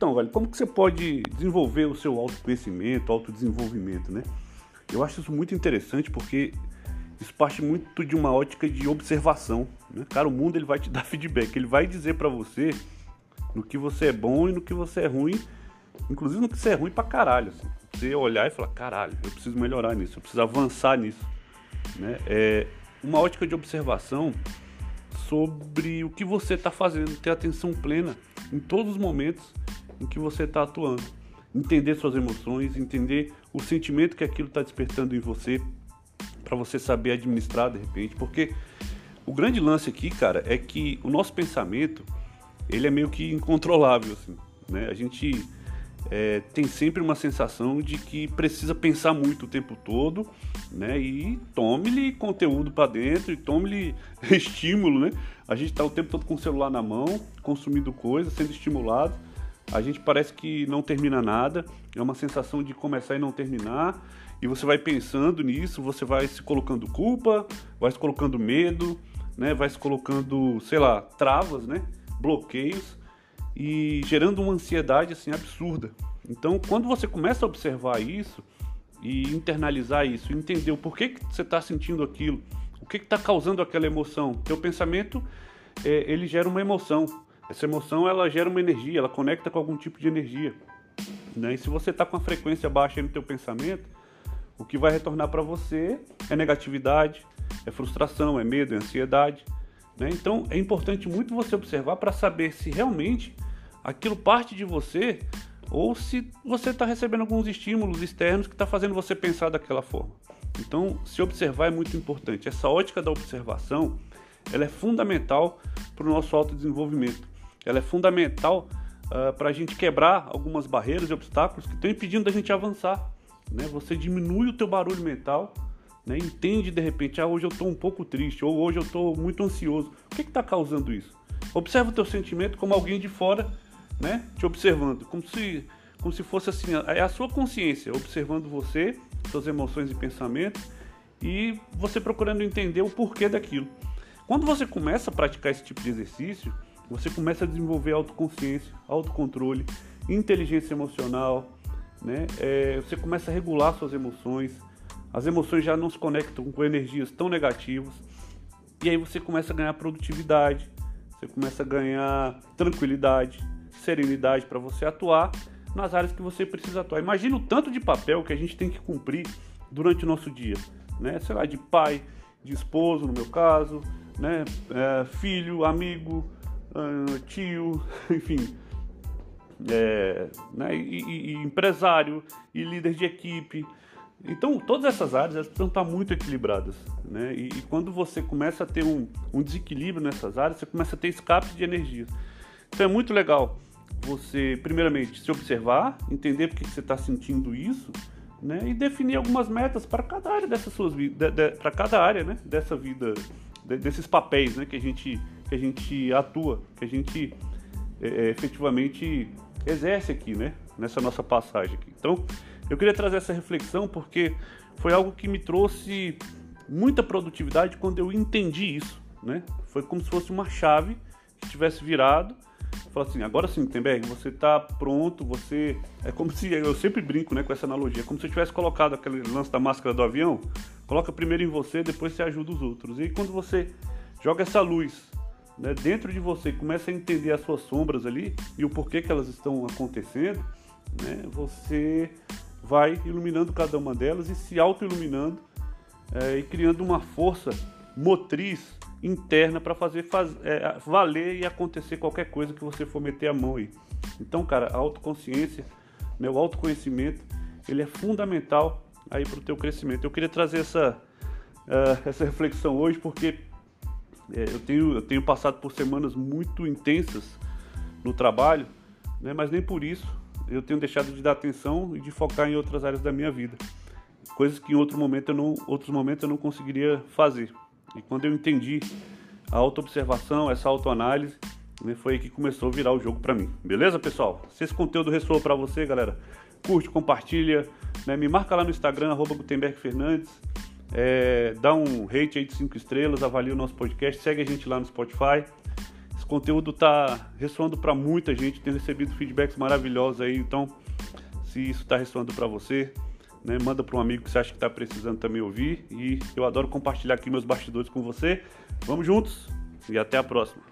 Então, velho, como que você pode desenvolver o seu autoconhecimento, autodesenvolvimento, né? Eu acho isso muito interessante porque isso parte muito de uma ótica de observação, né? Cara, o mundo ele vai te dar feedback, ele vai dizer para você no que você é bom e no que você é ruim, inclusive no que você é ruim pra caralho, assim. Você olhar e falar, caralho, eu preciso melhorar nisso, eu preciso avançar nisso, né? É uma ótica de observação sobre o que você está fazendo, ter atenção plena em todos os momentos em que você está atuando. Entender suas emoções, entender o sentimento que aquilo está despertando em você, para você saber administrar de repente, porque o grande lance aqui, cara, é que o nosso pensamento ele é meio que incontrolável, assim, né? A gente é, tem sempre uma sensação de que precisa pensar muito o tempo todo, né? E tome-lhe conteúdo para dentro e tome-lhe estímulo, né? A gente está o tempo todo com o celular na mão, consumindo coisas, sendo estimulado. A gente parece que não termina nada, é uma sensação de começar e não terminar. E você vai pensando nisso, você vai se colocando culpa, vai se colocando medo, né? Vai se colocando, sei lá, travas, né? Bloqueios e gerando uma ansiedade assim absurda. Então, quando você começa a observar isso e internalizar isso, entender o porquê que você está sentindo aquilo, o que está causando aquela emoção, teu pensamento é, ele gera uma emoção. Essa emoção ela gera uma energia, ela conecta com algum tipo de energia. Né? E se você está com a frequência baixa no teu pensamento, o que vai retornar para você é negatividade, é frustração, é medo, é ansiedade. Né? Então é importante muito você observar para saber se realmente aquilo parte de você ou se você está recebendo alguns estímulos externos que está fazendo você pensar daquela forma. Então, se observar é muito importante. Essa ótica da observação, ela é fundamental para o nosso autodesenvolvimento. Ela é fundamental uh, ah, para a gente quebrar algumas barreiras e obstáculos que estão impedindo da gente avançar. Né? Você diminui o teu barulho mental, né? entende de repente, ah, hoje eu estou um pouco triste, ou hoje eu estou muito ansioso. O que está causando isso? Observa o teu sentimento como alguém de fora né, te observando, como se, como se fosse assim, é a sua consciência observando você, suas emoções e pensamentos e você procurando entender o porquê daquilo. Quando você começa a praticar esse tipo de exercício, você começa a desenvolver autoconsciência, autocontrole, inteligência emocional, né? É, você começa a regular suas emoções, as emoções já não se conectam com energias tão negativas, e aí você começa a ganhar produtividade, você começa a ganhar tranquilidade, serenidade para você atuar nas áreas que você precisa atuar. Imagina o tanto de papel que a gente tem que cumprir durante o nosso dia, né? Sei lá, de pai, de esposo, no meu caso, né? É, filho, amigo, tio, enfim, é, né? E, e, empresário e líder de equipe. Então, todas essas áreas elas precisam estar muito equilibradas. Né? E, e quando você começa a ter um, um, desequilíbrio nessas áreas, você começa a ter escape de energia. Então, é muito legal você, primeiramente, se observar, entender porque que você está sentindo isso, né? E definir algumas metas para cada área dessas suas vidas, de, de, para cada área, né? Dessa vida, de, desses papéis, né? Que a gente, que a gente atua, que a gente é, é, efetivamente exerce aqui, né? Nessa nossa passagem aqui. Então, eu queria trazer essa reflexão porque foi algo que me trouxe muita produtividade quando eu entendi isso, né? Foi como se fosse uma chave que tivesse virado Fala assim, agora sim, Gutenberg, você está pronto, você. É como se. Eu sempre brinco né, com essa analogia, como se eu tivesse colocado aquele lance da máscara do avião, coloca primeiro em você, depois você ajuda os outros. E quando você joga essa luz né, dentro de você, começa a entender as suas sombras ali e o porquê que elas estão acontecendo, né, você vai iluminando cada uma delas e se auto-iluminando é, e criando uma força motriz interna para fazer faz, é, valer e acontecer qualquer coisa que você for meter a mão aí. Então, cara, a autoconsciência, né, o autoconhecimento, ele é fundamental aí para o teu crescimento. Eu queria trazer essa, uh, essa reflexão hoje porque é, eu, tenho, eu tenho passado por semanas muito intensas no trabalho, né, mas nem por isso eu tenho deixado de dar atenção e de focar em outras áreas da minha vida. Coisas que em outro momento eu não, outros momentos eu não conseguiria fazer. E quando eu entendi a autoobservação, essa autoanálise, né, foi aí que começou a virar o jogo para mim. Beleza, pessoal? Se esse conteúdo ressoou para você, galera, curte, compartilha, né, me marca lá no Instagram, arroba Gutenberg Fernandes, é, dá um rate aí de 5 estrelas, avalia o nosso podcast, segue a gente lá no Spotify. conteúdo tá ressoando para muita gente, tem recebido feedbacks maravilhosos aí, então se isso está ressoando para você, né, manda para um amigo que você acha que está precisando também ouvir e eu adoro compartilhar aqui meus bastidores com você. Vamos juntos e até a próxima.